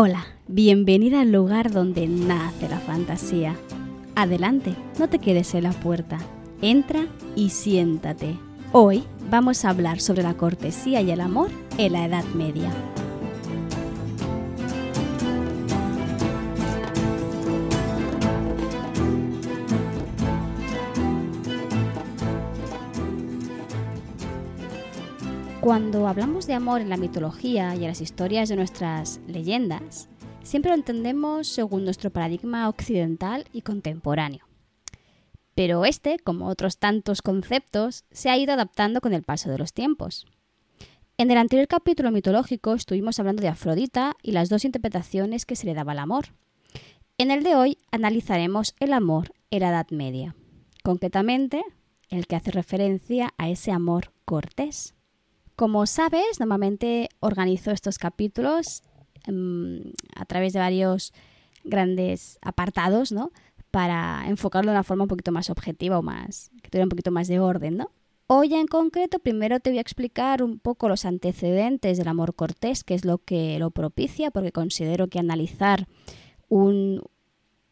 Hola, bienvenida al lugar donde nace la fantasía. Adelante, no te quedes en la puerta. Entra y siéntate. Hoy vamos a hablar sobre la cortesía y el amor en la Edad Media. Cuando hablamos de amor en la mitología y en las historias de nuestras leyendas, siempre lo entendemos según nuestro paradigma occidental y contemporáneo. Pero este, como otros tantos conceptos, se ha ido adaptando con el paso de los tiempos. En el anterior capítulo mitológico estuvimos hablando de Afrodita y las dos interpretaciones que se le daba al amor. En el de hoy analizaremos el amor en la Edad Media, concretamente el que hace referencia a ese amor cortés. Como sabes, normalmente organizo estos capítulos em, a través de varios grandes apartados, ¿no? Para enfocarlo de una forma un poquito más objetiva o más, que tuviera un poquito más de orden, ¿no? Hoy en concreto, primero te voy a explicar un poco los antecedentes del amor cortés, que es lo que lo propicia, porque considero que analizar un,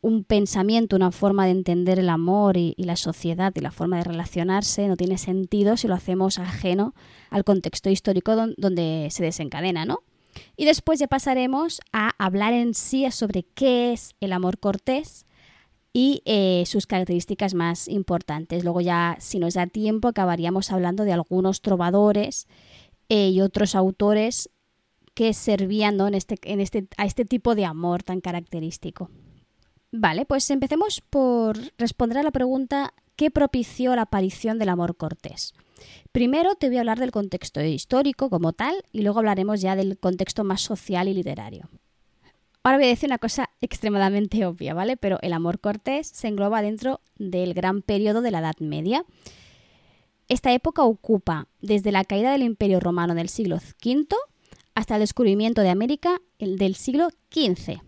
un pensamiento, una forma de entender el amor y, la sociedad y la forma de relacionarse no tiene sentido si lo hacemos ajeno al contexto histórico donde se desencadena, ¿no? Y después ya pasaremos a hablar en sí sobre qué es el amor cortés y eh, sus características más importantes. Luego ya, si nos da tiempo, acabaríamos hablando de algunos trovadores eh, y otros autores que servían en este, en este, a este tipo de amor tan característico. Vale, pues empecemos por responder a la pregunta ¿qué propició la aparición del amor cortés? Primero te voy a hablar del contexto histórico como tal y luego hablaremos ya del contexto más social y literario. Ahora voy a decir una cosa extremadamente obvia, ¿vale? Pero el amor cortés se engloba dentro del gran periodo de la Edad Media. Esta época ocupa desde la caída del Imperio Romano del siglo V hasta el descubrimiento de América del siglo XV.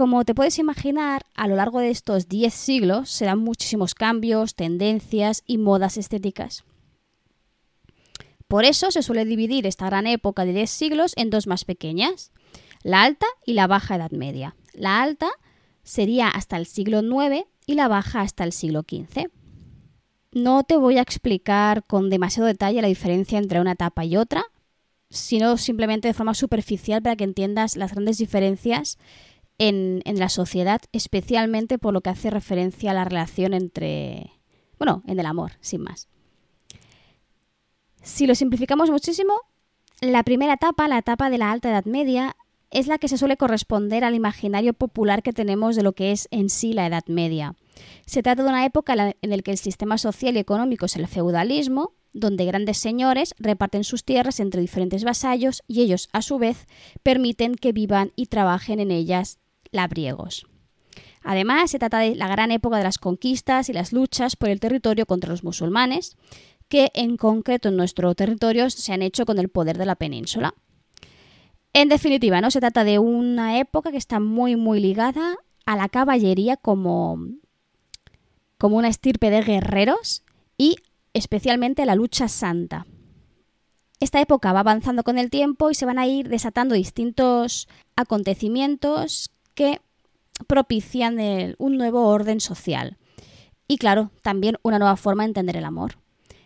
Como te puedes imaginar, a lo largo de estos 10 siglos se dan muchísimos cambios, tendencias y modas estéticas. Por eso se suele dividir esta gran época de 10 siglos en dos más pequeñas, la alta y la baja Edad Media. La alta sería hasta el siglo IX y la baja hasta el siglo XV. No te voy a explicar con demasiado detalle la diferencia entre una etapa y otra, sino simplemente de forma superficial para que entiendas las grandes diferencias en, la sociedad, especialmente por lo que hace referencia a la relación entre, bueno, en el amor, sin más. Si lo simplificamos muchísimo, la primera etapa, la etapa de la alta edad media, es la que se suele corresponder al imaginario popular que tenemos de lo que es en sí la Edad Media. Se trata de una época en la que el sistema social y económico es el feudalismo, donde grandes señores reparten sus tierras entre diferentes vasallos y ellos, a su vez, permiten que vivan y trabajen en ellas labriegos. Además, se trata de la gran época de las conquistas y las luchas por el territorio contra los musulmanes, que en concreto en nuestro territorio se han hecho con el poder de la península. En definitiva, ¿no? Se trata de una época que está muy, muy ligada a la caballería como, como una estirpe de guerreros y especialmente a la lucha santa. Esta época va avanzando con el tiempo y se van a ir desatando distintos acontecimientos que propician un nuevo orden social. Y claro, también una nueva forma de entender el amor.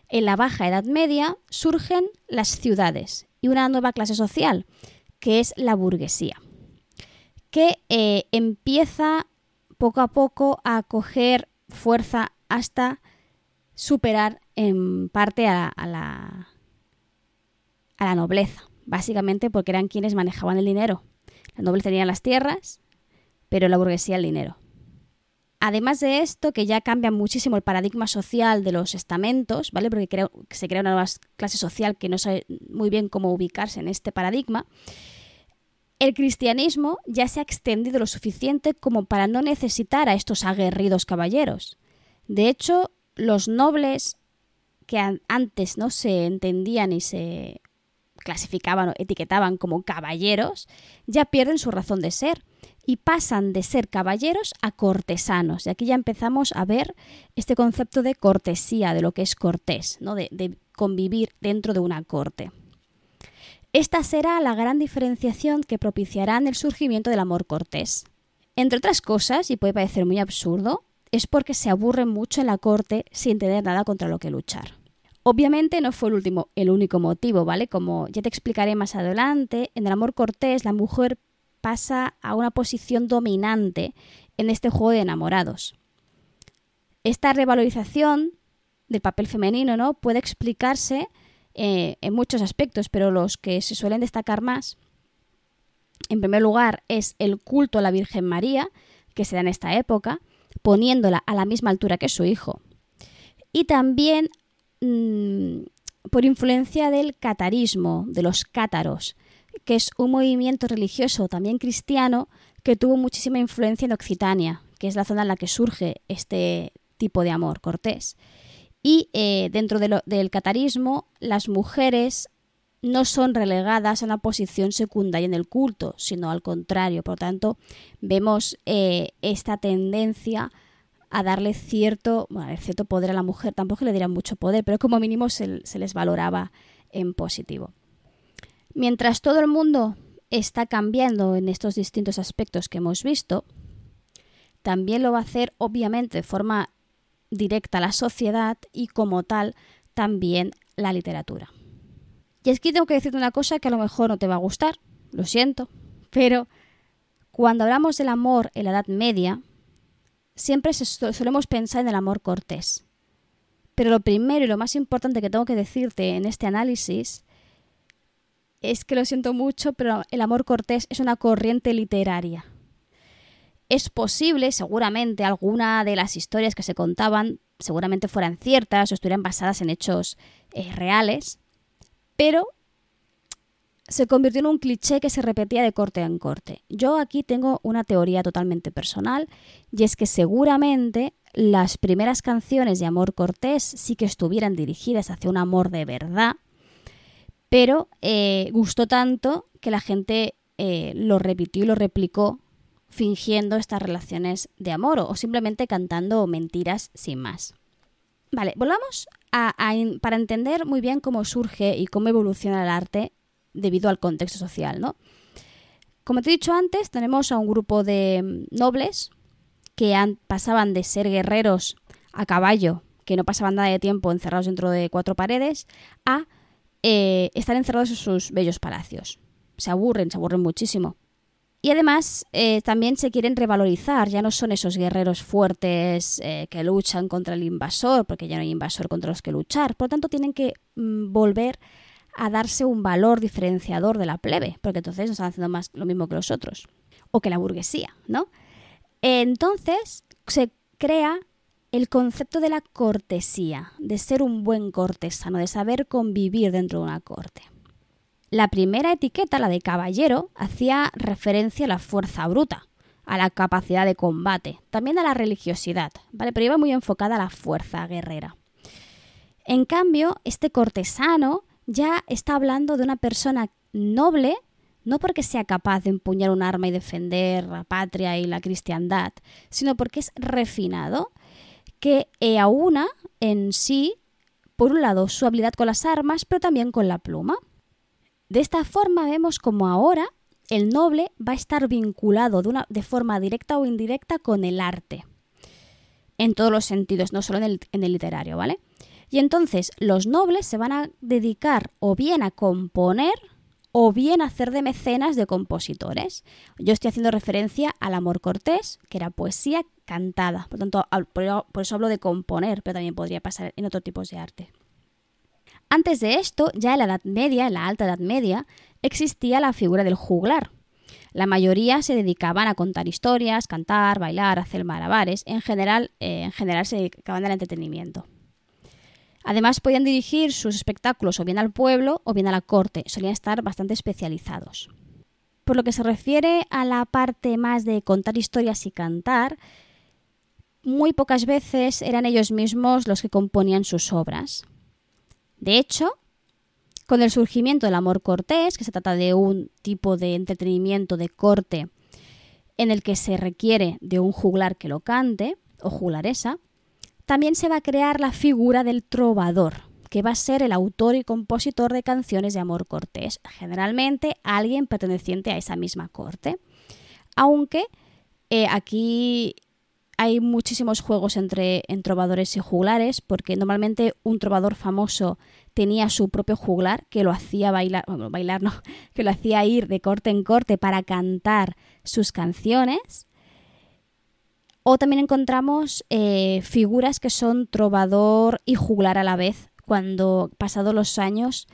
En la Baja Edad Media surgen las ciudades y una nueva clase social, que es la burguesía, que eh, empieza poco a poco a coger fuerza hasta superar en parte a, la, a la nobleza, básicamente porque eran quienes manejaban el dinero. La nobleza tenía las tierras pero la burguesía el dinero. Además de esto, que ya cambia muchísimo el paradigma social de los estamentos, ¿vale? Porque se crea una nueva clase social que no sabe muy bien cómo ubicarse en este paradigma. El cristianismo ya se ha extendido lo suficiente como para no necesitar a estos aguerridos caballeros. De hecho, los nobles que antes no se entendían y se clasificaban o etiquetaban como caballeros, ya pierden su razón de ser y pasan de ser caballeros a cortesanos. Y aquí ya empezamos a ver este concepto de cortesía, de lo que es cortés, ¿no? de, convivir dentro de una corte. Esta será la gran diferenciación que propiciarán el surgimiento del amor cortés. Entre otras cosas, y puede parecer muy absurdo, es porque se aburren mucho en la corte sin tener nada contra lo que luchar. Obviamente no fue el último, el único motivo, ¿vale? Como ya te explicaré más adelante, en el amor cortés la mujer pasa a una posición dominante en este juego de enamorados. Esta revalorización del papel femenino, ¿no? Puede explicarse eh, en muchos aspectos, pero los que se suelen destacar más, en primer lugar, es el culto a la Virgen María, que se da en esta época, poniéndola a la misma altura que su hijo. Y también mm, por influencia del catarismo, de los cátaros, que es un movimiento religioso también cristiano que tuvo muchísima influencia en Occitania, que es la zona en la que surge este tipo de amor cortés. Y eh, dentro del catarismo, las mujeres no son relegadas a una posición secundaria en el culto, sino al contrario. Por tanto, vemos eh, esta tendencia a darle cierto, cierto poder a la mujer. Tampoco le dirán mucho poder, pero como mínimo se les valoraba en positivo. Mientras todo el mundo está cambiando en estos distintos aspectos que hemos visto, también lo va a hacer obviamente de forma directa la sociedad y como tal también la literatura. Y es que tengo que decirte una cosa que a lo mejor no te va a gustar, lo siento, pero cuando hablamos del amor en la Edad Media, siempre solemos pensar en el amor cortés. Pero lo primero y lo más importante que tengo que decirte en este análisis es que lo siento mucho, pero el amor cortés es una corriente literaria. Es posible, seguramente, alguna de las historias que se contaban seguramente fueran ciertas o estuvieran basadas en hechos eh, reales, pero se convirtió en un cliché que se repetía de corte en corte. Yo aquí tengo una teoría totalmente personal y es que seguramente las primeras canciones de amor cortés sí que estuvieran dirigidas hacia un amor de verdad, pero eh, gustó tanto que la gente eh, lo repitió y lo replicó fingiendo estas relaciones de amor o simplemente cantando mentiras sin más. Vale, volvamos a, para entender muy bien cómo surge y cómo evoluciona el arte debido al contexto social, ¿no? Como te he dicho antes, tenemos a un grupo de mm, nobles que pasaban de ser guerreros a caballo, que no pasaban nada de tiempo encerrados dentro de cuatro paredes, a eh, estar encerrados en sus bellos palacios. Se aburren, se aburren muchísimo. Y además eh, también se quieren revalorizar, ya no son esos guerreros fuertes eh, que luchan contra el invasor, porque ya no hay invasor contra los que luchar. Por lo tanto, tienen que mm, volver a darse un valor diferenciador de la plebe, porque entonces no están haciendo más lo mismo que los otros, o que la burguesía, ¿no? Entonces se crea el concepto de la cortesía, de ser un buen cortesano, de saber convivir dentro de una corte. La primera etiqueta, la de caballero, hacía referencia a la fuerza bruta, a la capacidad de combate, también a la religiosidad, ¿vale? Pero iba muy enfocada a la fuerza guerrera. En cambio, este cortesano ya está hablando de una persona noble, no porque sea capaz de empuñar un arma y defender la patria y la cristiandad, sino porque es refinado, que aúna en sí, por un lado, su habilidad con las armas, pero también con la pluma. De esta forma vemos como ahora el noble va a estar vinculado de, una, de forma directa o indirecta con el arte. En todos los sentidos, no solo en el, en el literario, ¿vale? Y entonces los nobles se van a dedicar o bien a componer o bien a hacer de mecenas de compositores. Yo estoy haciendo referencia al amor cortés, que era poesía cantada. Por tanto, por eso hablo de componer, pero también podría pasar en otros tipos de arte. Antes de esto, ya en la Edad Media, en la Alta Edad Media, existía la figura del juglar. La mayoría se dedicaban a contar historias, cantar, bailar, hacer malabares. En general, eh, en general se dedicaban al entretenimiento. Además, podían dirigir sus espectáculos o bien al pueblo o bien a la corte. Solían estar bastante especializados. Por lo que se refiere a la parte más de contar historias y cantar, muy pocas veces eran ellos mismos los que componían sus obras. De hecho, con el surgimiento del amor cortés, que se trata de un tipo de entretenimiento de corte en el que se requiere de un juglar que lo cante, o juglaresa, también se va a crear la figura del trovador, que va a ser el autor y compositor de canciones de amor cortés, generalmente alguien perteneciente a esa misma corte. Aunque eh, aquí hay muchísimos juegos entre, trovadores y juglares, porque normalmente un trovador famoso tenía su propio juglar que lo hacía bailar, bueno, bailar no, que lo hacía ir de corte en corte para cantar sus canciones. O también encontramos eh, figuras que son trovador y juglar a la vez, cuando pasados los años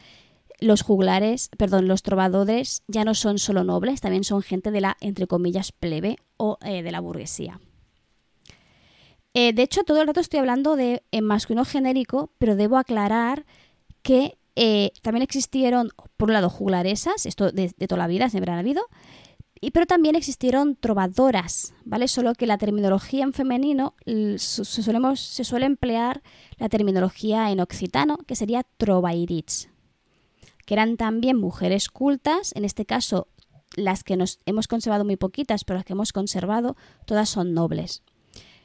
los juglares, perdón, los trovadores ya no son solo nobles, también son gente de la, entre comillas, plebe o eh, de la burguesía. Eh, de hecho, todo el rato estoy hablando de en masculino genérico, pero debo aclarar que también existieron, por un lado, juglaresas, esto de, toda la vida, siempre han habido, y, pero también existieron trovadoras, ¿vale? Solo que la terminología en femenino se suele emplear la terminología en occitano, que sería trovairits, que eran también mujeres cultas, en este caso las que nos hemos conservado muy poquitas, pero las que hemos conservado todas son nobles.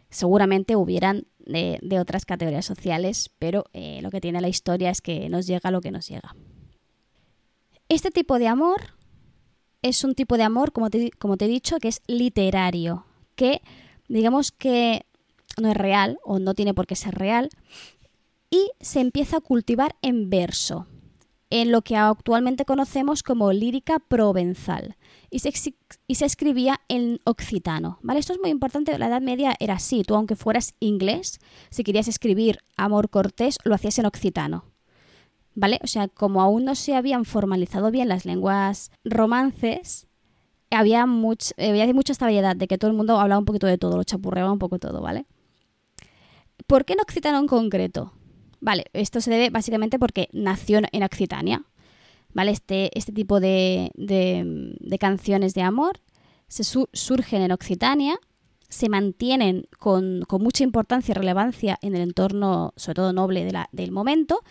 Seguramente hubieran de, otras categorías sociales, pero eh, lo que tiene la historia es que nos llega lo que nos llega. Este tipo de amor es un tipo de amor, como te, como te he dicho, que es literario, que digamos que no es real o no tiene por qué ser real, y se empieza a cultivar en verso, en lo que actualmente conocemos como lírica provenzal, y se, escribía en occitano. ¿vale? Esto es muy importante, la Edad Media era así, tú aunque fueras inglés, si querías escribir amor cortés, lo hacías en occitano. ¿vale? O sea, como aún no se habían formalizado bien las lenguas romances, había, much, había mucha estabilidad de que todo el mundo hablaba un poquito de todo, lo chapurreaba un poco todo, ¿vale? ¿Por qué en Occitano en concreto? Vale, esto se debe básicamente porque nació en Occitania, ¿vale? Este, este tipo de, de, canciones de amor se surgen en Occitania, se mantienen con, con, mucha importancia y relevancia en el entorno, sobre todo noble del momento,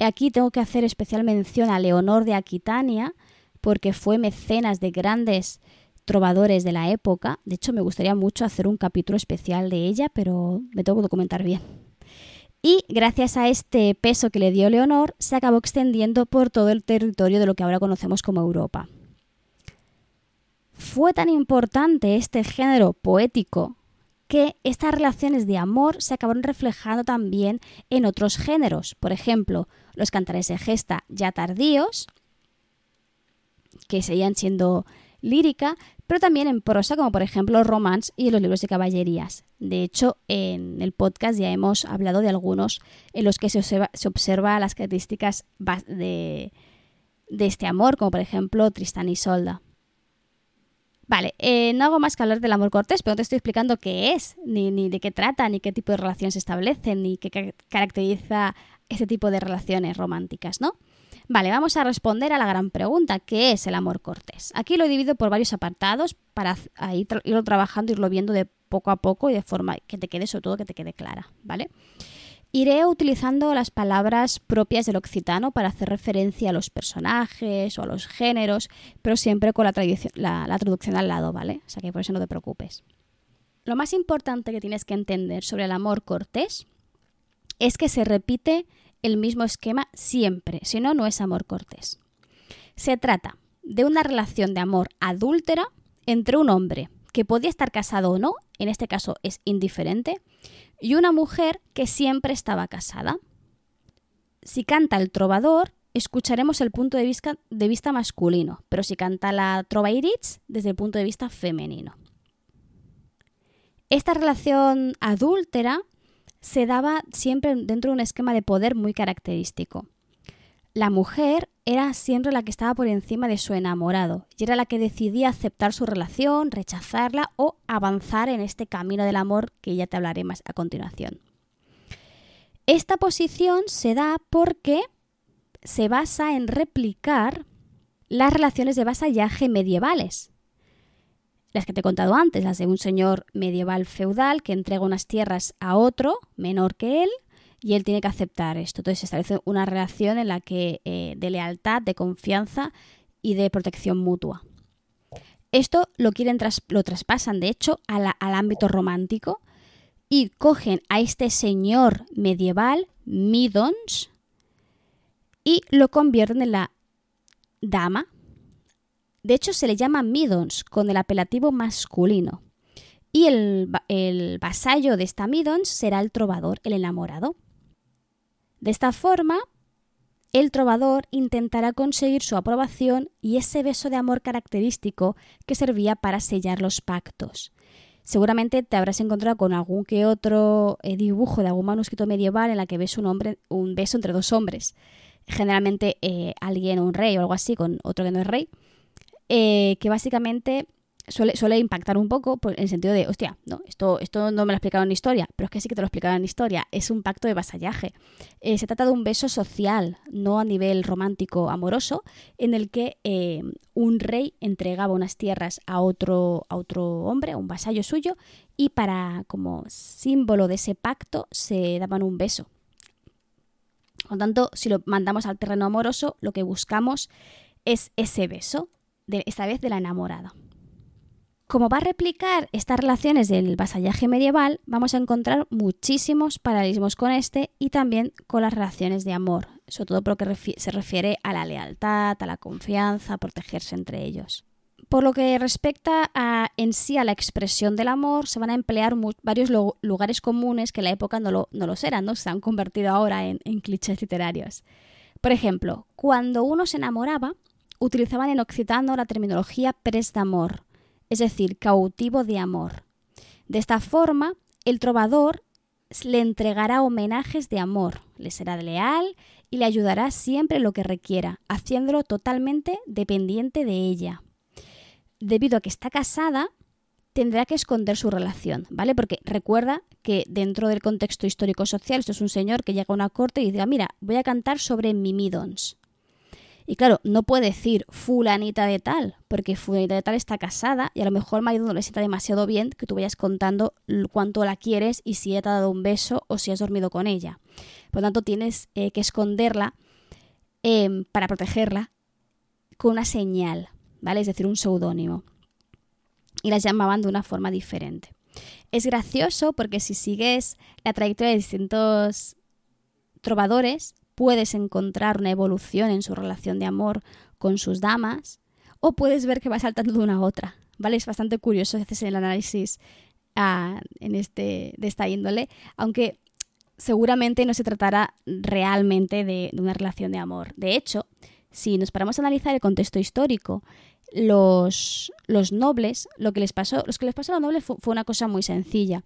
Aquí tengo que hacer especial mención a Leonor de Aquitania, porque fue mecenas de grandes trovadores de la época. De hecho, me gustaría mucho hacer un capítulo especial de ella, pero me tengo que documentar bien. Y gracias a este peso que le dio Leonor, se acabó extendiendo por todo el territorio de lo que ahora conocemos como Europa. Fue tan importante este género poético que estas relaciones de amor se acabaron reflejando también en otros géneros. Por ejemplo, los cantares de gesta ya tardíos, que seguían siendo lírica, pero también en prosa, como por ejemplo romans y los libros de caballerías. De hecho, en el podcast ya hemos hablado de algunos en los que se observa, las características de, este amor, como por ejemplo Tristán y Solda. Vale, eh, no hago más que hablar del amor cortés, pero no te estoy explicando qué es, ni, ni de qué trata, ni qué tipo de relaciones se establecen, ni qué caracteriza este tipo de relaciones románticas, ¿no? Vale, vamos a responder a la gran pregunta, ¿qué es el amor cortés? Aquí lo he dividido por varios apartados para irlo trabajando, irlo viendo de poco a poco y de forma que te quede, sobre todo, que te quede clara, ¿vale? Iré utilizando las palabras propias del occitano para hacer referencia a los personajes o a los géneros, pero siempre con la, la, traducción al lado, ¿vale? O sea que por eso no te preocupes. Lo más importante que tienes que entender sobre el amor cortés es que se repite el mismo esquema siempre, si no, no es amor cortés. Se trata de una relación de amor adúltera entre un hombre que podía estar casado o no, en este caso es indiferente, y una mujer que siempre estaba casada. Si canta el trovador, escucharemos el punto de vista, de vista masculino, pero si canta la trova iritz, desde el punto de vista femenino. Esta relación adúltera se daba siempre dentro de un esquema de poder muy característico. La mujer era siempre la que estaba por encima de su enamorado y era la que decidía aceptar su relación, rechazarla o avanzar en este camino del amor que ya te hablaré más a continuación. Esta posición se da porque se basa en replicar las relaciones de vasallaje medievales. Las que te he contado antes, las de un señor medieval feudal que entrega unas tierras a otro menor que él y él tiene que aceptar esto. Entonces se establece una relación en la que eh, de lealtad, de confianza y de protección mutua. Esto lo quieren lo traspasan, de hecho, al ámbito romántico y cogen a este señor medieval, Midons, y lo convierten en la dama. De hecho, se le llama midons con el apelativo masculino. Y el, vasallo de esta midons será el trovador, el enamorado. De esta forma, el trovador intentará conseguir su aprobación y ese beso de amor característico que servía para sellar los pactos. Seguramente te habrás encontrado con algún que otro eh, dibujo de algún manuscrito medieval en la que ves un, hombre, un beso entre dos hombres. Generalmente eh, alguien, un rey o algo así, con otro que no es rey, eh, que básicamente suele, impactar un poco en el sentido de, hostia, no, esto, esto no me lo explicaron en historia, pero es que sí que te lo explicaron en historia, es un pacto de vasallaje. Eh, se trata de un beso social, no a nivel romántico amoroso, en el que eh, un rey entregaba unas tierras a otro, a otro hombre, a un vasallo suyo, y para como símbolo de ese pacto se daban un beso. Por lo tanto, si lo mandamos al terreno amoroso, lo que buscamos es ese beso, de, esta vez de la enamorada. Como va a replicar estas relaciones del vasallaje medieval, vamos a encontrar muchísimos paralelismos con este y también con las relaciones de amor, sobre todo por lo que se refiere a la lealtad, a la confianza, a protegerse entre ellos. Por lo que respecta a, en sí a la expresión del amor, se van a emplear varios lugares comunes que en la época no lo, no los eran, ¿no? se han convertido ahora en clichés literarios. Por ejemplo, cuando uno se enamoraba, utilizaban en occitano la terminología pres d'amor, es decir, cautivo de amor. De esta forma, el trovador le entregará homenajes de amor, le será leal y le ayudará siempre lo que requiera, haciéndolo totalmente dependiente de ella. Debido a que está casada, tendrá que esconder su relación, ¿vale? Porque recuerda que dentro del contexto histórico-social, esto es un señor que llega a una corte y dice, ah, mira, voy a cantar sobre Mimidons. Y claro, no puede decir fulanita de tal, porque fulanita de tal está casada y a lo mejor el marido no le sienta demasiado bien que tú vayas contando cuánto la quieres y si ella te ha dado un beso o si has dormido con ella. Por lo tanto, tienes eh, que esconderla em, para protegerla con una señal, ¿vale? Es decir, un seudónimo. Y las llamaban de una forma diferente. Es gracioso porque si sigues la trayectoria de distintos trovadores, puedes encontrar una evolución en su relación de amor con sus damas o puedes ver que va saltando de una a otra. ¿Vale? Es bastante curioso hacer el análisis ah, en este, de esta índole, aunque seguramente no se tratará realmente de, una relación de amor. De hecho, si nos paramos a analizar el contexto histórico, los, los, nobles, lo que les pasó, los que les pasó a los nobles fue, una cosa muy sencilla.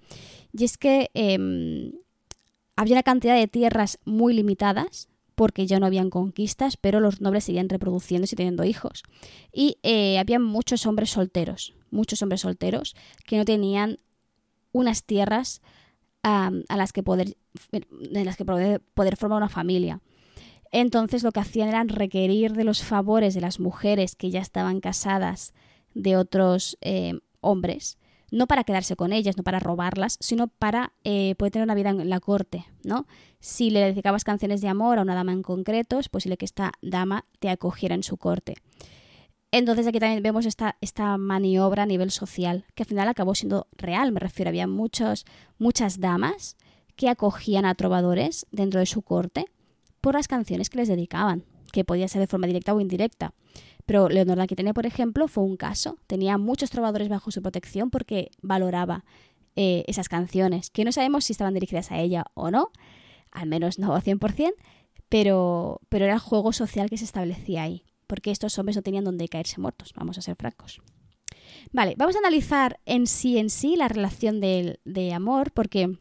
Y es que em, había una cantidad de tierras muy limitadas porque ya no habían conquistas, pero los nobles seguían reproduciéndose y teniendo hijos. Y eh, había muchos hombres solteros, muchos hombres solteros que no tenían unas tierras a las que poder, en las que poder, formar una familia. Entonces lo que hacían era requerir de los favores de las mujeres que ya estaban casadas de otros eh, hombres no para quedarse con ellas, no para robarlas, sino para eh, poder tener una vida en la corte, ¿no? Si le dedicabas canciones de amor a una dama en concreto, es posible que esta dama te acogiera en su corte. Entonces aquí también vemos esta, esta maniobra a nivel social, que al final acabó siendo real, me refiero, había muchos, muchas damas que acogían a trovadores dentro de su corte por las canciones que les dedicaban, que podía ser de forma directa o indirecta. Pero Leonor de Aquitania, por ejemplo, fue un caso. Tenía muchos trovadores bajo su protección porque valoraba eh, esas canciones, que no sabemos si estaban dirigidas a ella o no, al menos no 100%, pero, pero era el juego social que se establecía ahí, porque estos hombres no tenían donde caerse muertos, vamos a ser francos. Vale, vamos a analizar en sí en sí la relación de, de amor, porque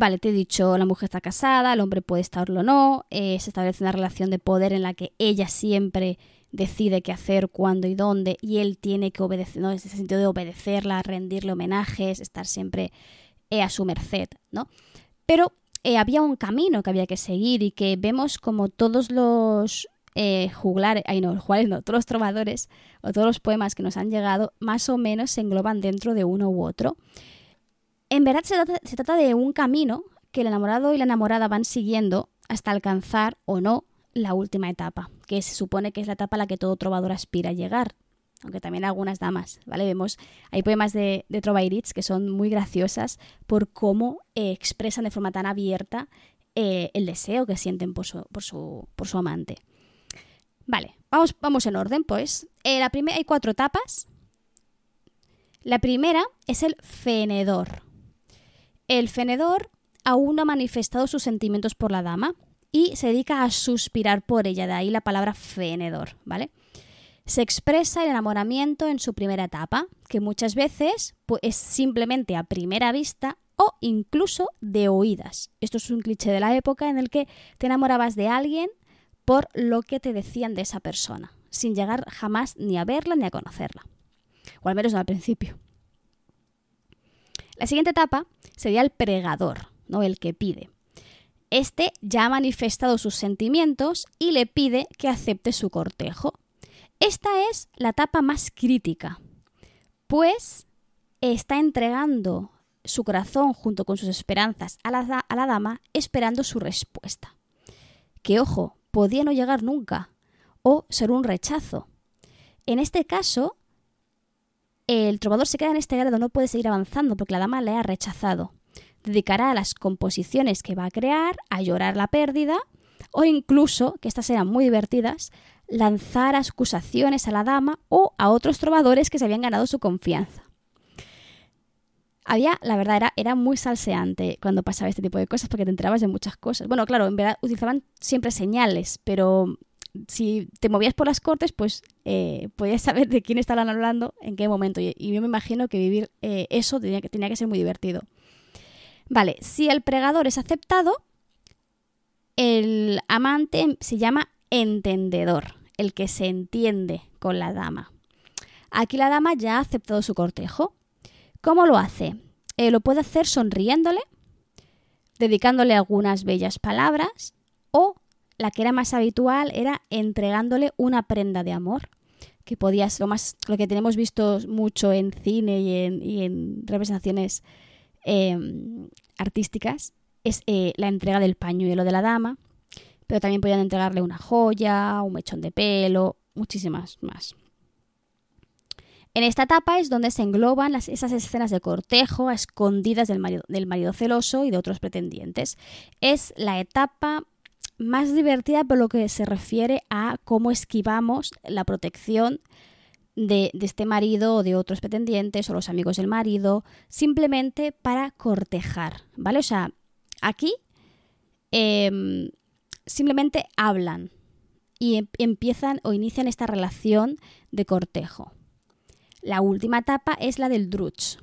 Vale, te he dicho, la mujer está casada, el hombre puede estarlo o no, eh, se establece una relación de poder en la que ella siempre decide qué hacer, cuándo y dónde, y él tiene que obedecer, ¿no? En ese sentido de obedecerla, rendirle homenajes, estar siempre eh, a su merced, ¿no? Pero eh, había un camino que había que seguir y que vemos como todos los juglares, ay no, juglares no, todos los trovadores o todos los poemas que nos han llegado más o menos se engloban dentro de uno u otro. En verdad se trata, de un camino que el enamorado y la enamorada van siguiendo hasta alcanzar o no la última etapa, que se supone que es la etapa a la que todo trovador aspira a llegar, aunque también algunas damas, ¿vale? Vemos, hay poemas de, de que son muy graciosas por cómo eh, expresan de forma tan abierta eh, el deseo que sienten por su, amante. Vale, vamos, vamos en orden, pues. Eh, la primera, hay cuatro etapas. La primera es el fenedor. El fenedor aún no ha manifestado sus sentimientos por la dama y se dedica a suspirar por ella, de ahí la palabra fenedor, ¿vale? Se expresa el enamoramiento en su primera etapa, que muchas veces pues, es simplemente a primera vista o incluso de oídas. Esto es un cliché de la época en el que te enamorabas de alguien por lo que te decían de esa persona, sin llegar jamás ni a verla ni a conocerla. O al menos no al principio. La siguiente etapa sería el pregador, ¿no? el que pide. Este ya ha manifestado sus sentimientos y le pide que acepte su cortejo. Esta es la etapa más crítica, pues está entregando su corazón junto con sus esperanzas a la, a la dama esperando su respuesta. Que ojo, podía no llegar nunca o ser un rechazo. En este caso, el trovador se queda en este grado, no puede seguir avanzando porque la dama le ha rechazado. Dedicará a las composiciones que va a crear, a llorar la pérdida o incluso, que estas eran muy divertidas, lanzar acusaciones a la dama o a otros trovadores que se habían ganado su confianza. Había, la verdad, era, era muy salseante cuando pasaba este tipo de cosas porque te enterabas de muchas cosas. Bueno, claro, en verdad utilizaban siempre señales, pero si te movías por las cortes, pues eh, podías saber de quién estaban hablando, en qué momento. Y, yo me imagino que vivir eh, eso tenía que, tenía que ser muy divertido. Vale, si el pregador es aceptado, el amante se llama entendedor, el que se entiende con la dama. Aquí la dama ya ha aceptado su cortejo. ¿Cómo lo hace? Eh, lo puede hacer sonriéndole, dedicándole algunas bellas palabras o la que era más habitual era entregándole una prenda de amor, que podía ser lo, más, lo que tenemos visto mucho en cine y en, representaciones em, artísticas, es eh, la entrega del pañuelo de la dama, pero también podían entregarle una joya, un mechón de pelo, muchísimas más. En esta etapa es donde se engloban esas escenas de cortejo a escondidas del marido, del marido celoso y de otros pretendientes. Es la etapa más divertida por lo que se refiere a cómo esquivamos la protección de, este marido o de otros pretendientes o los amigos del marido, simplemente para cortejar, ¿vale? O sea, aquí em, simplemente hablan y em, empiezan o inician esta relación de cortejo. La última etapa es la del drutsch,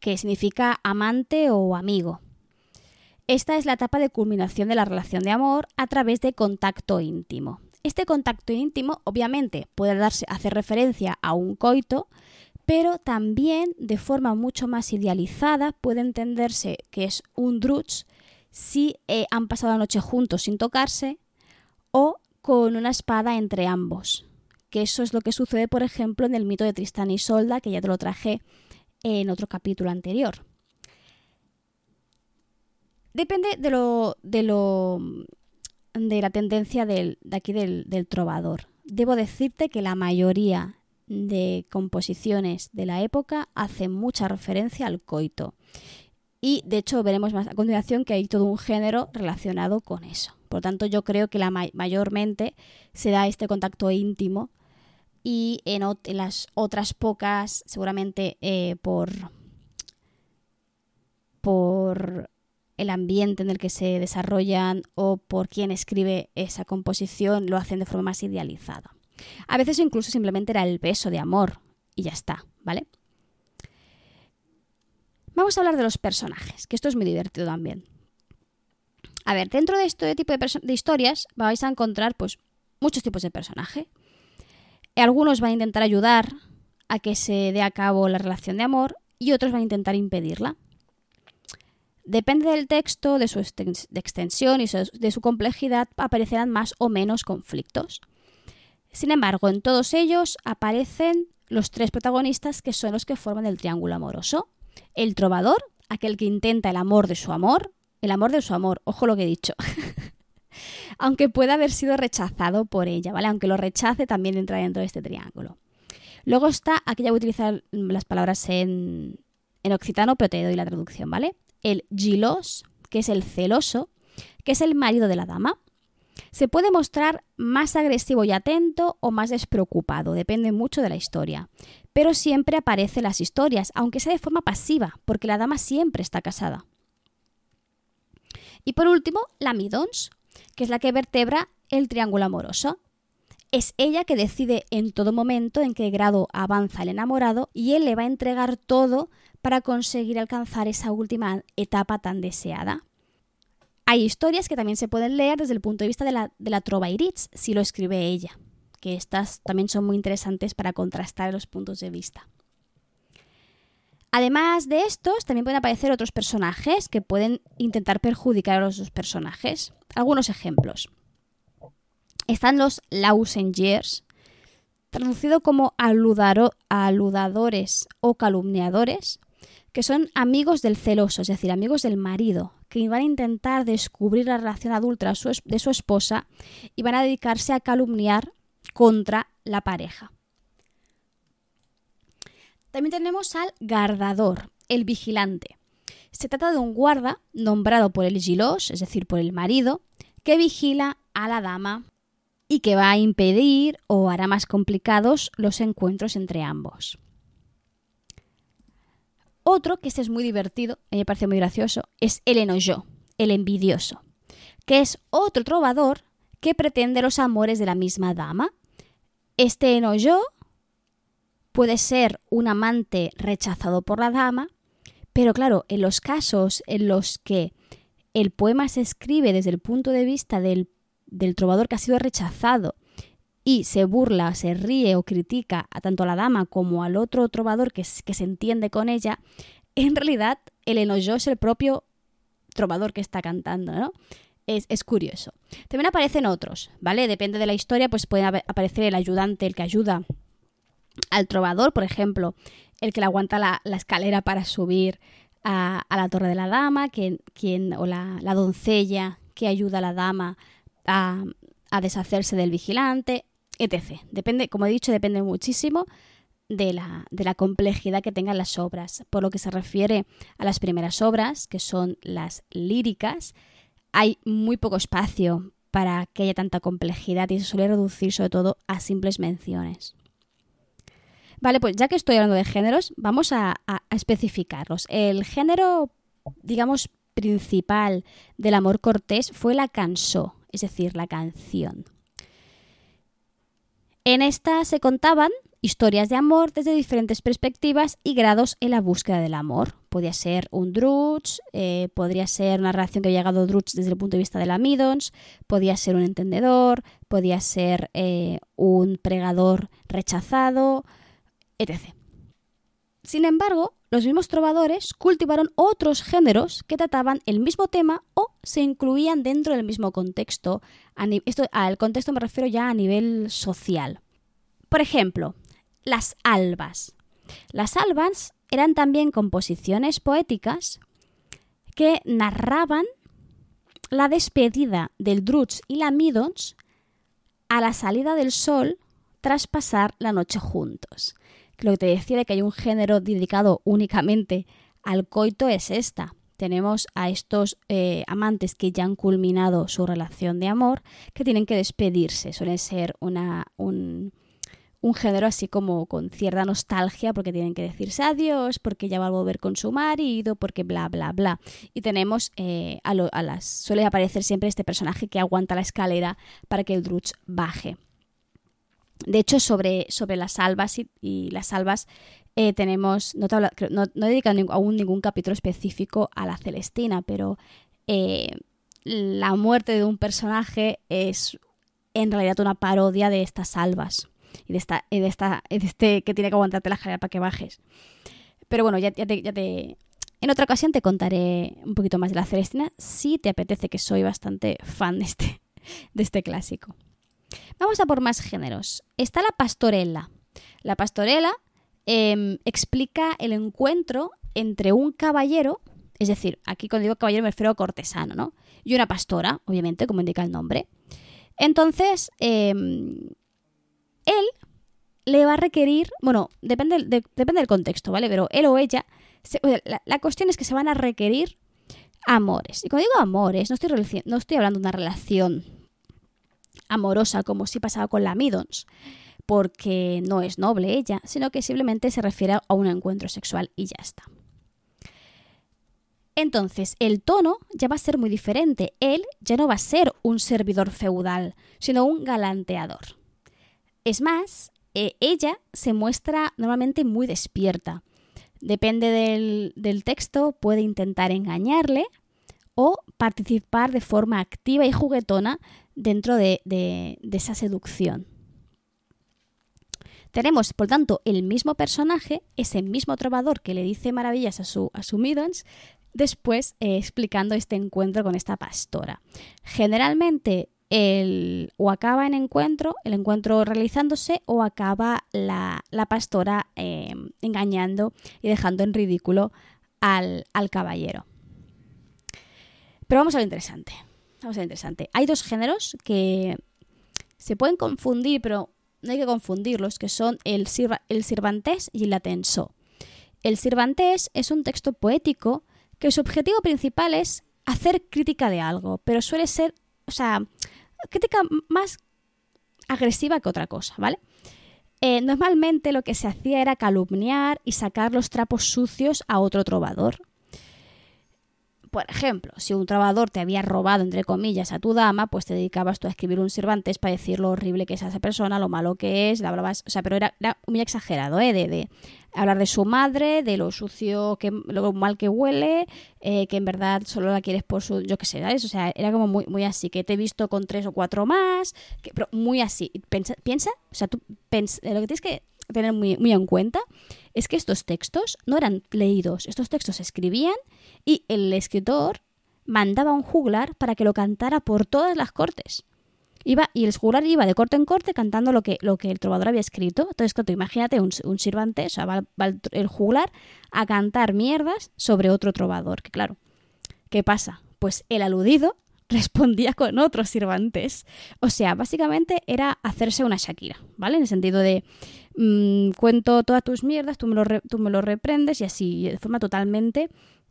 que significa amante o amigo. Esta es la etapa de culminación de la relación de amor a través de contacto íntimo. Este contacto íntimo obviamente puede darse, hacer referencia a un coito, pero también de forma mucho más idealizada puede entenderse que es un drutsch si eh, han pasado la noche juntos sin tocarse o con una espada entre ambos que eso es lo que sucede, por ejemplo, en el mito de Tristán y Solda, que ya te lo traje en otro capítulo anterior. Depende de lo. de lo. de la tendencia de aquí del, trovador. Debo decirte que la mayoría de composiciones de la época hacen mucha referencia al coito. Y de hecho veremos más a continuación que hay todo un género relacionado con eso. Por tanto, yo creo que la mayormente se da este contacto íntimo y en, las otras pocas, seguramente eh, por, por el ambiente en el que se desarrollan o por quien escribe esa composición, lo hacen de forma más idealizada. A veces incluso simplemente era el beso de amor y ya está, ¿vale? Vamos a hablar de los personajes, que esto es muy divertido también. A ver, dentro de este tipo de, de historias vais a encontrar pues muchos tipos de personaje. Algunos van a intentar ayudar a que se dé a cabo la relación de amor y otros van a intentar impedirla. Depende del texto, de su extensión y de su complejidad, aparecerán más o menos conflictos. Sin embargo, en todos ellos aparecen los tres protagonistas que son los que forman el triángulo amoroso. El trovador, aquel que intenta el amor de su amor, el amor de su amor, ojo lo que he dicho. aunque pueda haber sido rechazado por ella, ¿vale? Aunque lo rechace, también entra dentro de este triángulo. Luego está, aquí ya voy a utilizar las palabras en, en occitano, pero te doy la traducción, ¿vale? El gilos, que es el celoso, que es el marido de la dama. Se puede mostrar más agresivo y atento o más despreocupado, depende mucho de la historia. Pero siempre aparece en las historias, aunque sea de forma pasiva, porque la dama siempre está casada. Y por último, la midons, que es la que vertebra el triángulo amoroso. Es ella que decide en todo momento en qué grado avanza el enamorado y él le va a entregar todo para conseguir alcanzar esa última etapa tan deseada. Hay historias que también se pueden leer desde el punto de vista de la, de trova iritz, si lo escribe ella, que estas también son muy interesantes para contrastar los puntos de vista. Además de estos, también pueden aparecer otros personajes que pueden intentar perjudicar a los dos personajes. Algunos ejemplos. Están los Lausengers, traducido como aludadores o calumniadores, que son amigos del celoso, es decir, amigos del marido, que van a intentar descubrir la relación adulta de su esposa y van a dedicarse a calumniar contra la pareja. También tenemos al guardador, el vigilante. Se trata de un guarda nombrado por el gilos, es decir, por el marido, que vigila a la dama y que va a impedir o hará más complicados los encuentros entre ambos. Otro, que este es muy divertido, a mí me parece muy gracioso, es el enojo, el envidioso, que es otro trovador que pretende los amores de la misma dama. Este enojo puede ser un amante rechazado por la dama, pero claro, en los casos en los que el poema se escribe desde el punto de vista del, trovador que ha sido rechazado y se burla, se ríe o critica a tanto a la dama como al otro trovador que, se entiende con ella, en realidad el enojo es el propio trovador que está cantando, ¿no? Es, es, curioso. También aparecen otros, ¿vale? Depende de la historia, pues puede aparecer el ayudante, el que ayuda al trovador, por ejemplo, el que le aguanta la, escalera para subir a, la torre de la dama, quien, o la, doncella que ayuda a la dama a, deshacerse del vigilante, etc. Depende, como he dicho, depende muchísimo de la, complejidad que tengan las obras. Por lo que se refiere a las primeras obras, que son las líricas, hay muy poco espacio para que haya tanta complejidad y se suele reducir sobre todo a simples menciones. Vale, pues ya que estoy hablando de géneros, vamos a, especificarlos. El género, digamos, principal del amor cortés fue la canso, es decir, la canción. En esta se contaban historias de amor desde diferentes perspectivas y grados en la búsqueda del amor. Podía ser un drutz, eh, podría ser una relación que había llegado drutz desde el punto de vista de la midons, podía ser un entendedor, podía ser eh, un pregador rechazado, etc. Sin embargo, los mismos trovadores cultivaron otros géneros que trataban el mismo tema o se incluían dentro del mismo contexto. Esto, al contexto me refiero ya a nivel social. Por ejemplo, las albas. Las albas eran también composiciones poéticas que narraban la despedida del Drutz y la Midons a la salida del sol tras pasar la noche juntos lo que te decía de que hay un género dedicado únicamente al coito es esta. Tenemos a estos eh, amantes que ya han culminado su relación de amor, que tienen que despedirse. Suele ser una, un, género así como con cierta nostalgia porque tienen que decirse adiós, porque ya va a volver con su marido, porque bla, bla, bla. Y tenemos eh, a, las... Suele aparecer siempre este personaje que aguanta la escalera para que el Druch baje. De hecho, sobre, sobre las albas y, las albas eh, tenemos, no, no, he dedicado aún ningún capítulo específico a la Celestina, pero eh, la muerte de un personaje es en realidad una parodia de estas albas y de, esta, de, esta, de este que tiene que aguantarte la escalera para que bajes. Pero bueno, ya, ya, te, ya te... En otra ocasión te contaré un poquito más de la Celestina si te apetece, que soy bastante fan de este, de este clásico. Vamos a por más géneros. Está la pastorela. La pastorela em, explica el encuentro entre un caballero, es decir, aquí cuando digo caballero me refiero a cortesano, ¿no? Y una pastora, obviamente, como indica el nombre. Entonces, em, él le va a requerir, bueno, depende, depende del contexto, ¿vale? Pero él o ella, la, cuestión es que se van a requerir Amores. Y cuando digo amores, no estoy, no estoy hablando de una relación amorosa como si pasaba con la Midons, porque no es noble ella, sino que simplemente se refiere a un encuentro sexual y ya está. Entonces, el tono ya va a ser muy diferente. Él ya no va a ser un servidor feudal, sino un galanteador. Es más, eh, ella se muestra normalmente muy despierta. Depende del, texto, puede intentar engañarle o participar de forma activa y juguetona dentro de, esa seducción. Tenemos, por tanto, el mismo personaje, ese mismo trovador que le dice maravillas a su, a después eh, explicando este encuentro con esta pastora. Generalmente el, o acaba en encuentro, el encuentro realizándose, o acaba la, pastora eh, engañando y dejando en ridículo al, caballero. Pero vamos a lo interesante. Vamos a lo interesante. Hay dos géneros que se pueden confundir, pero no hay que confundirlos, que son el, el sirvantés y el atensó. El sirvantés es un texto poético que su objetivo principal es hacer crítica de algo, pero suele ser, o sea, crítica más agresiva que otra cosa, ¿vale? Eh, normalmente lo que se hacía era calumniar y sacar los trapos sucios a otro trovador. Por ejemplo, si un trovador te había robado, entre comillas, a tu dama, pues te dedicabas tú a escribir un Cervantes para decir lo horrible que es esa persona, lo malo que es, la hablabas, o sea, pero era, muy exagerado, ¿eh? De, hablar de su madre, de lo sucio, que, lo mal que huele, eh, que en verdad solo la quieres por su, yo qué sé, ¿sabes? O sea, era como muy, muy así, que te he visto con tres o cuatro más, que, pero muy así. Piensa, piensa o sea, tú lo que tienes que tener muy, muy en cuenta es que estos textos no eran leídos, estos textos se escribían y el escritor mandaba a un juglar para que lo cantara por todas las cortes. Iba, y el juglar iba de corte en corte cantando lo que, lo que el trovador había escrito. Entonces, claro, imagínate un, un sirvante, o sea, va, el, juglar a cantar mierdas sobre otro trovador. Que claro, ¿qué pasa? Pues el aludido respondía con otros sirvantes. O sea, básicamente era hacerse una Shakira, ¿vale? En el sentido de mm, cuento todas tus mierdas, tú me, lo tú me lo reprendes y así, de forma totalmente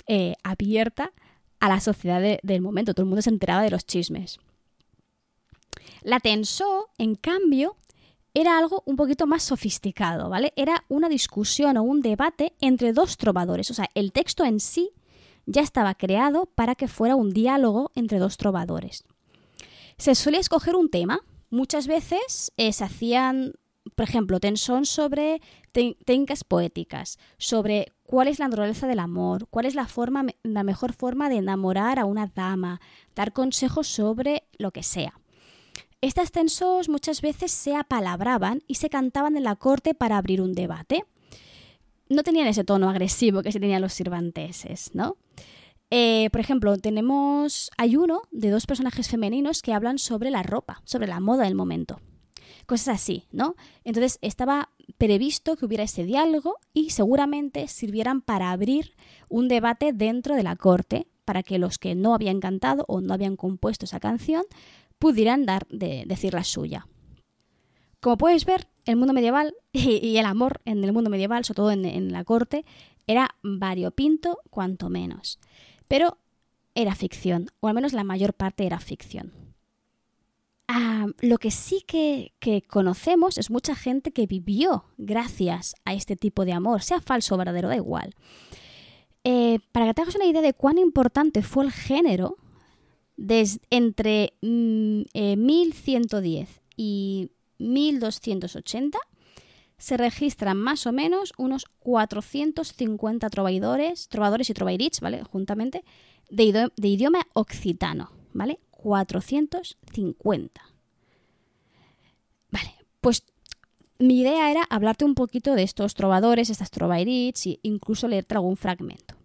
eh, abierta a la sociedad del momento. Todo el mundo se enteraba de los chismes. La tensó, en cambio, era algo un poquito más sofisticado, ¿vale? Era una discusión o un debate entre dos trovadores. O sea, el texto en sí ya estaba creado para que fuera un diálogo entre dos trovadores. Se suele escoger un tema. Muchas veces eh, se hacían, por ejemplo, tensón sobre técnicas poéticas, sobre cuál es la naturaleza del amor, cuál es la, forma, la mejor forma de enamorar a una dama, dar consejos sobre lo que sea. Estas tensos muchas veces se apalabraban y se cantaban en la corte para abrir un debate. No tenían ese tono agresivo que se tenían los sirvanteses, ¿no? Eh, por ejemplo, tenemos. Hay uno de dos personajes femeninos que hablan sobre la ropa, sobre la moda del momento. Cosas así, ¿no? Entonces estaba previsto que hubiera ese diálogo y seguramente sirvieran para abrir un debate dentro de la corte para que los que no habían cantado o no habían compuesto esa canción pudieran dar de decir la suya. Como puedes ver, el mundo medieval y, el amor en el mundo medieval, sobre todo en la corte, era variopinto cuanto menos. Pero era ficción, o al menos la mayor parte era ficción. Ah, lo que sí que, conocemos es mucha gente que vivió gracias a este tipo de amor, sea falso o verdadero, da igual. Eh, para que te hagas una idea de cuán importante fue el género, desde, entre 1110 mm, eh, y 1280 se registran más o menos unos 450 trovadores, trovadores y trovairits, ¿vale? Juntamente, de, de idioma occitano, ¿vale? 450. Vale, pues mi idea era hablarte un poquito de estos trovadores, estas trovairits e incluso leerte algún fragmento.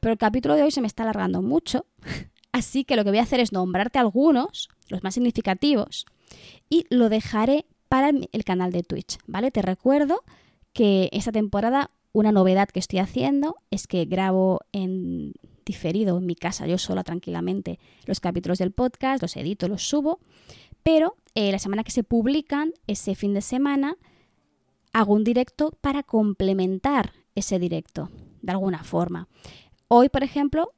Pero el capítulo de hoy se me está alargando mucho, así que lo que voy a hacer es nombrarte algunos, los más significativos, y lo dejaré para el canal de Twitch, ¿vale? Te recuerdo que esta temporada una novedad que estoy haciendo es que grabo en diferido en mi casa, yo sola tranquilamente, los capítulos del podcast, los edito, los subo, pero eh, la semana que se publican, ese fin de semana, hago un directo para complementar ese directo, de alguna forma. Hoy, por ejemplo,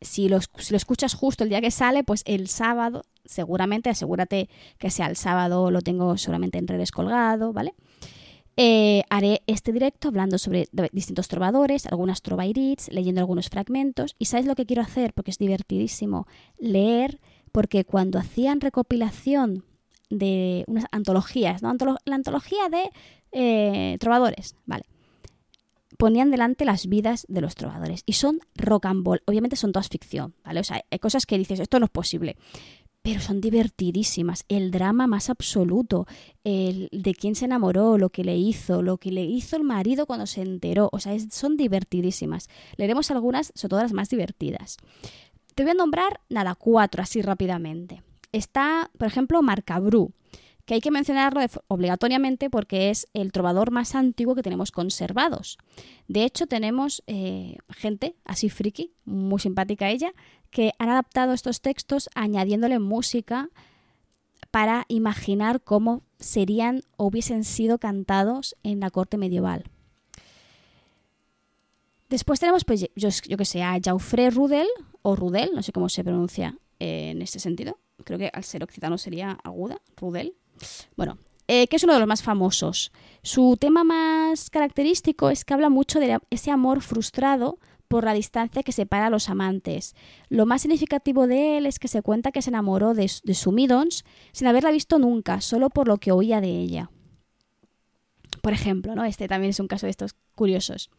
si lo, si lo escuchas justo el día que sale, pues el sábado, seguramente, asegúrate que sea el sábado, lo tengo seguramente en redes colgado, ¿vale? Eh, haré este directo hablando sobre distintos trovadores, algunas trovairits, leyendo algunos fragmentos. ¿Y sabes lo que quiero hacer? Porque es divertidísimo. Leer, porque cuando hacían recopilación de unas antologías, ¿no? la antología de eh, trovadores, ¿vale? Ponían delante las vidas de los trovadores y son rock and roll. Obviamente son todas ficción, ¿vale? O sea, hay cosas que dices, esto no es posible pero son divertidísimas. El drama más absoluto, el de quién se enamoró, lo que le hizo, lo que le hizo el marido cuando se enteró, o sea, son divertidísimas. Leeremos algunas, sobre todo las más divertidas. Te voy a nombrar, nada, cuatro así rápidamente. Está, por ejemplo, Marcabrú, que hay que mencionarlo obligatoriamente porque es el trovador más antiguo que tenemos conservados. De hecho, tenemos eh, gente así friki, muy simpática ella, que han adaptado estos textos añadiéndole música para imaginar cómo serían o hubiesen sido cantados en la corte medieval. Después tenemos, pues, yo, yo que sé, a Jaufré Rudel, o Rudel, no sé cómo se pronuncia en este sentido. Creo que al ser occitano sería aguda, Rudel. Bueno, eh, que es uno de los más famosos. Su tema más característico es que habla mucho de ese amor frustrado por la distancia que separa a los amantes. Lo más significativo de él es que se cuenta que se enamoró de, su Midons sin haberla visto nunca, solo por lo que oía de ella. Por ejemplo, ¿no? Este también es un caso de estos curiosos.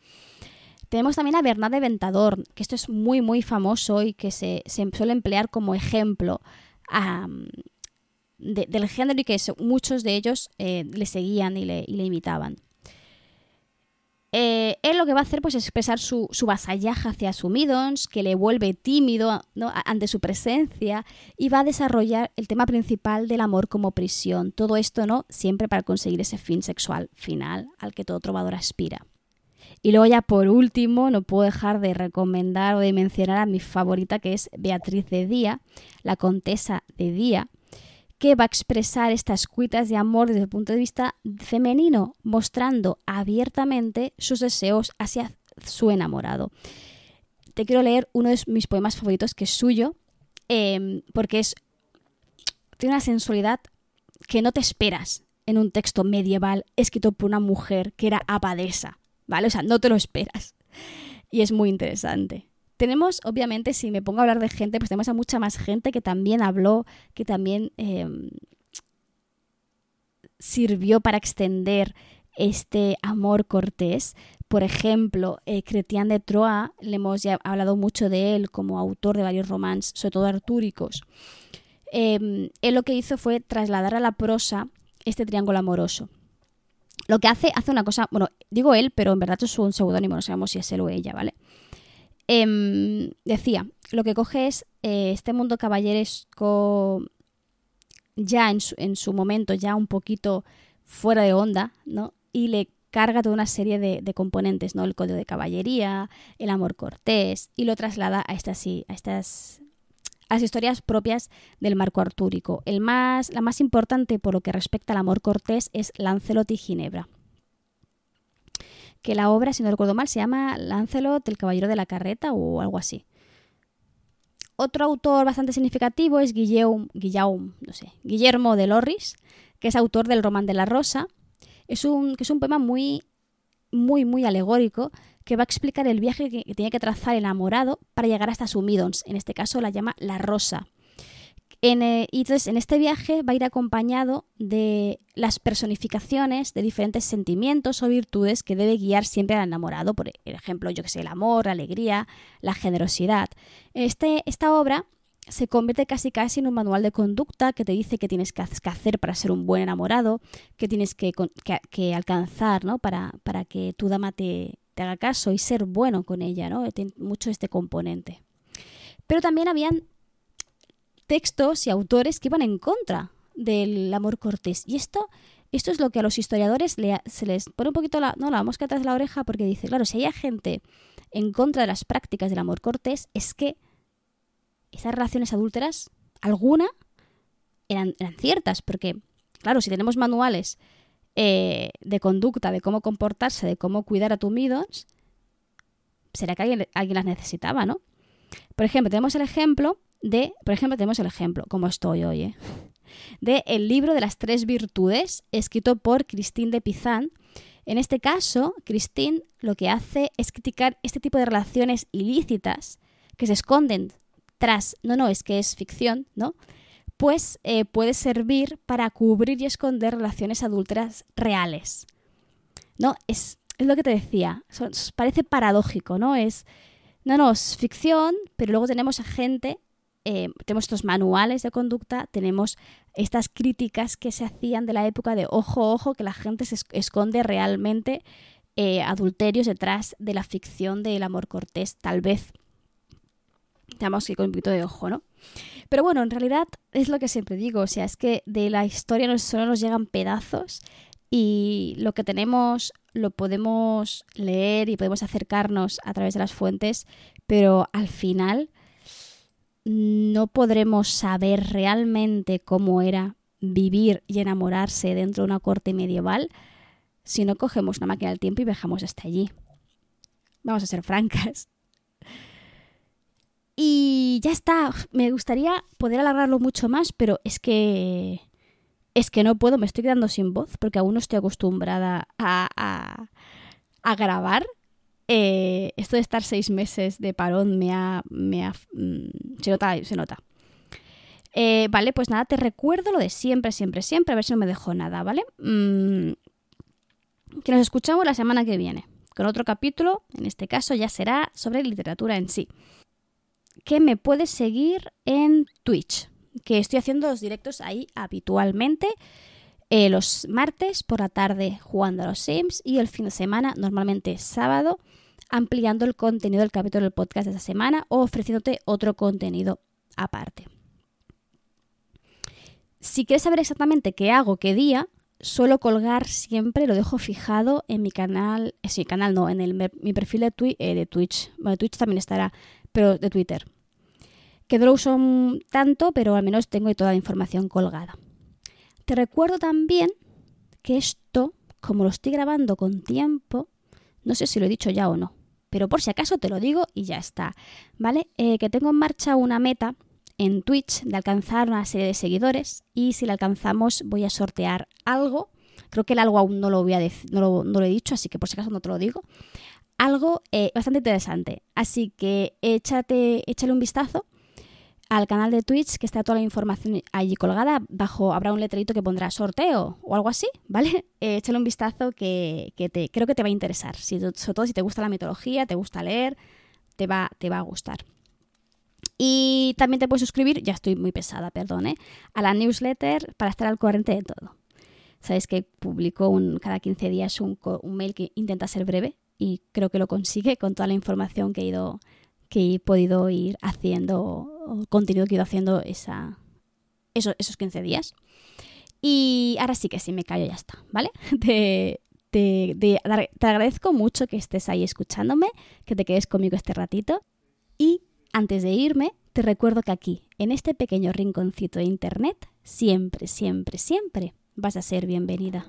Tenemos también a Bernard de Ventador, que esto es muy, muy famoso y que se, suele emplear como ejemplo del género y que muchos de ellos eh, le seguían y le imitaban. Eh, él lo que va a hacer pues, es expresar su, vasallaje hacia su Midons, que le vuelve tímido ante su presencia, y va a desarrollar el tema principal del amor como prisión. Todo esto no siempre para conseguir ese fin sexual final al que todo trovador aspira. Y luego ya por último, no puedo dejar de recomendar o de mencionar a mi favorita que es Beatriz de Día, la contesa de Día, que va a expresar estas cuitas de amor desde el punto de vista femenino, mostrando abiertamente sus deseos hacia su enamorado. Te quiero leer uno de mis poemas favoritos, que es suyo, em, porque es, tiene una sensualidad que no te esperas en un texto medieval escrito por una mujer que era abadesa, ¿vale? O sea, no te lo esperas. Y es muy interesante. Tenemos, obviamente, si me pongo a hablar de gente, pues tenemos a mucha más gente que también habló, que también em, sirvió para extender este amor cortés. Por ejemplo, eh, de Troyes, le hemos ya hablado mucho de él como autor de varios romances, sobre todo artúricos. Em, él lo que hizo fue trasladar a la prosa este triángulo amoroso. Lo que hace, hace una cosa, bueno, digo él, pero en verdad es un seudónimo, no sabemos si es él o ella, ¿vale? Em, decía, lo que coge es eh, este mundo caballeresco ya en su, en su, momento, ya un poquito fuera de onda, ¿no? Y le carga toda una serie de, componentes, ¿no? El código de caballería, el amor cortés, y lo traslada a estas, a estas a las historias propias del marco artúrico. El más, la más importante por lo que respecta al amor cortés es Lancelot y Ginebra que la obra, si no recuerdo mal, se llama Lancelot, el caballero de la carreta o algo así. Otro autor bastante significativo es Guillaume, Guillaume, no sé, Guillermo de Lorris, que es autor del Román de la Rosa. Es un, que es un poema muy, muy, muy alegórico que va a explicar el viaje que, tiene que trazar el enamorado para llegar hasta su Midons. En este caso la llama La Rosa. Eh, y entonces en este viaje va a ir acompañado de las personificaciones de diferentes sentimientos o virtudes que debe guiar siempre al enamorado, por ejemplo, yo que sé, el amor, la alegría, la generosidad. Este, esta obra se convierte casi casi en un manual de conducta que te dice qué tienes que hacer para ser un buen enamorado, qué tienes que, alcanzar ¿no? para, para, que tu dama te, te, haga caso y ser bueno con ella, ¿no? Tiene mucho este componente. Pero también habían textos y autores que iban en contra del amor cortés. Y esto, esto es lo que a los historiadores se les pone un poquito la, no, la mosca atrás de la oreja porque dice, claro, si hay gente en contra de las prácticas del amor cortés, es que esas relaciones adúlteras, alguna, eran, ciertas, porque, claro, si tenemos manuales eh, de conducta, de cómo comportarse, de cómo cuidar a tu midons, será que alguien, alguien las necesitaba, ¿no? Por ejemplo, tenemos el ejemplo de, por ejemplo, tenemos el ejemplo, como estoy hoy, ¿eh? de el libro de las tres virtudes, escrito por Christine de Pizan. En este caso, Christine lo que hace es criticar este tipo de relaciones ilícitas que se esconden tras, no, no, es que es ficción, ¿no? Pues eh, puede servir para cubrir y esconder relaciones adúlteras reales. ¿No? Es, es lo que te decía, parece paradójico, ¿no? Es, no, no, es ficción, pero luego tenemos a gente eh, tenemos estos manuales de conducta, tenemos estas críticas que se hacían de la época de ojo, ojo, que la gente se esconde realmente eh, adulterios detrás de la ficción del amor cortés, tal vez. Tenemos que con un poquito de ojo, ¿no? Pero bueno, en realidad es lo que siempre digo, o sea, es que de la historia solo nos llegan pedazos y lo que tenemos lo podemos leer y podemos acercarnos a través de las fuentes, pero al final no podremos saber realmente cómo era vivir y enamorarse dentro de una corte medieval si no cogemos una máquina del tiempo y viajamos hasta allí. Vamos a ser francas. Y ya está. Me gustaría poder alargarlo mucho más, pero es que. Es que no puedo, me estoy quedando sin voz porque aún no estoy acostumbrada a, a, a grabar eh, esto de estar seis meses de parón me ha... Mm, se nota, se nota. Eh, vale, pues nada, te recuerdo lo de siempre, siempre, siempre, a ver si no me dejo nada, ¿vale? Mm, que nos escuchamos la semana que viene, con otro capítulo, en este caso ya será sobre literatura en sí. Que me puedes seguir en Twitch, que estoy haciendo los directos ahí habitualmente. Eh, los martes por la tarde jugando a los Sims y el fin de semana, normalmente sábado, ampliando el contenido del capítulo del podcast de esa semana o ofreciéndote otro contenido aparte. Si quieres saber exactamente qué hago, qué día, suelo colgar siempre, lo dejo fijado en mi canal, en mi canal no, en el, mi perfil de, eh, de Twitch. Twitch también estará, pero de Twitter. Que no lo uso tanto, pero al menos tengo toda la información colgada. Te recuerdo también que esto, como lo estoy grabando con tiempo, no sé si lo he dicho ya o no, pero por si acaso te lo digo y ya está, ¿vale? Eh, que tengo en marcha una meta en Twitch de alcanzar una serie de seguidores y si la alcanzamos voy a sortear algo. Creo que el algo aún no lo, voy a no lo, he dicho, así que por si acaso no te lo digo. Algo eh, bastante interesante. Así que échate, échale un vistazo al canal de Twitch, que está toda la información allí colgada. Bajo habrá un letrerito que pondrá sorteo o algo así, ¿vale? Eh, échale un vistazo que, te, creo que te va a interesar. Si, sobre todo si te gusta la mitología, te gusta leer, te va, te va a gustar. Y también te puedes suscribir, ya estoy muy pesada, perdón, ¿eh? a la newsletter para estar al corriente de todo. Sabes que publico un, cada 15 días un mail que intenta ser breve y creo que lo consigue con toda la información que he ido que he podido ir haciendo, contenido que he ido haciendo esa, esos 15 días. Y ahora sí que sí, me callo ya está, ¿vale? Te, te, te agradezco mucho que estés ahí escuchándome, que te quedes conmigo este ratito. Y antes de irme, te recuerdo que aquí, en este pequeño rinconcito de internet, siempre, siempre, siempre vas a ser bienvenida.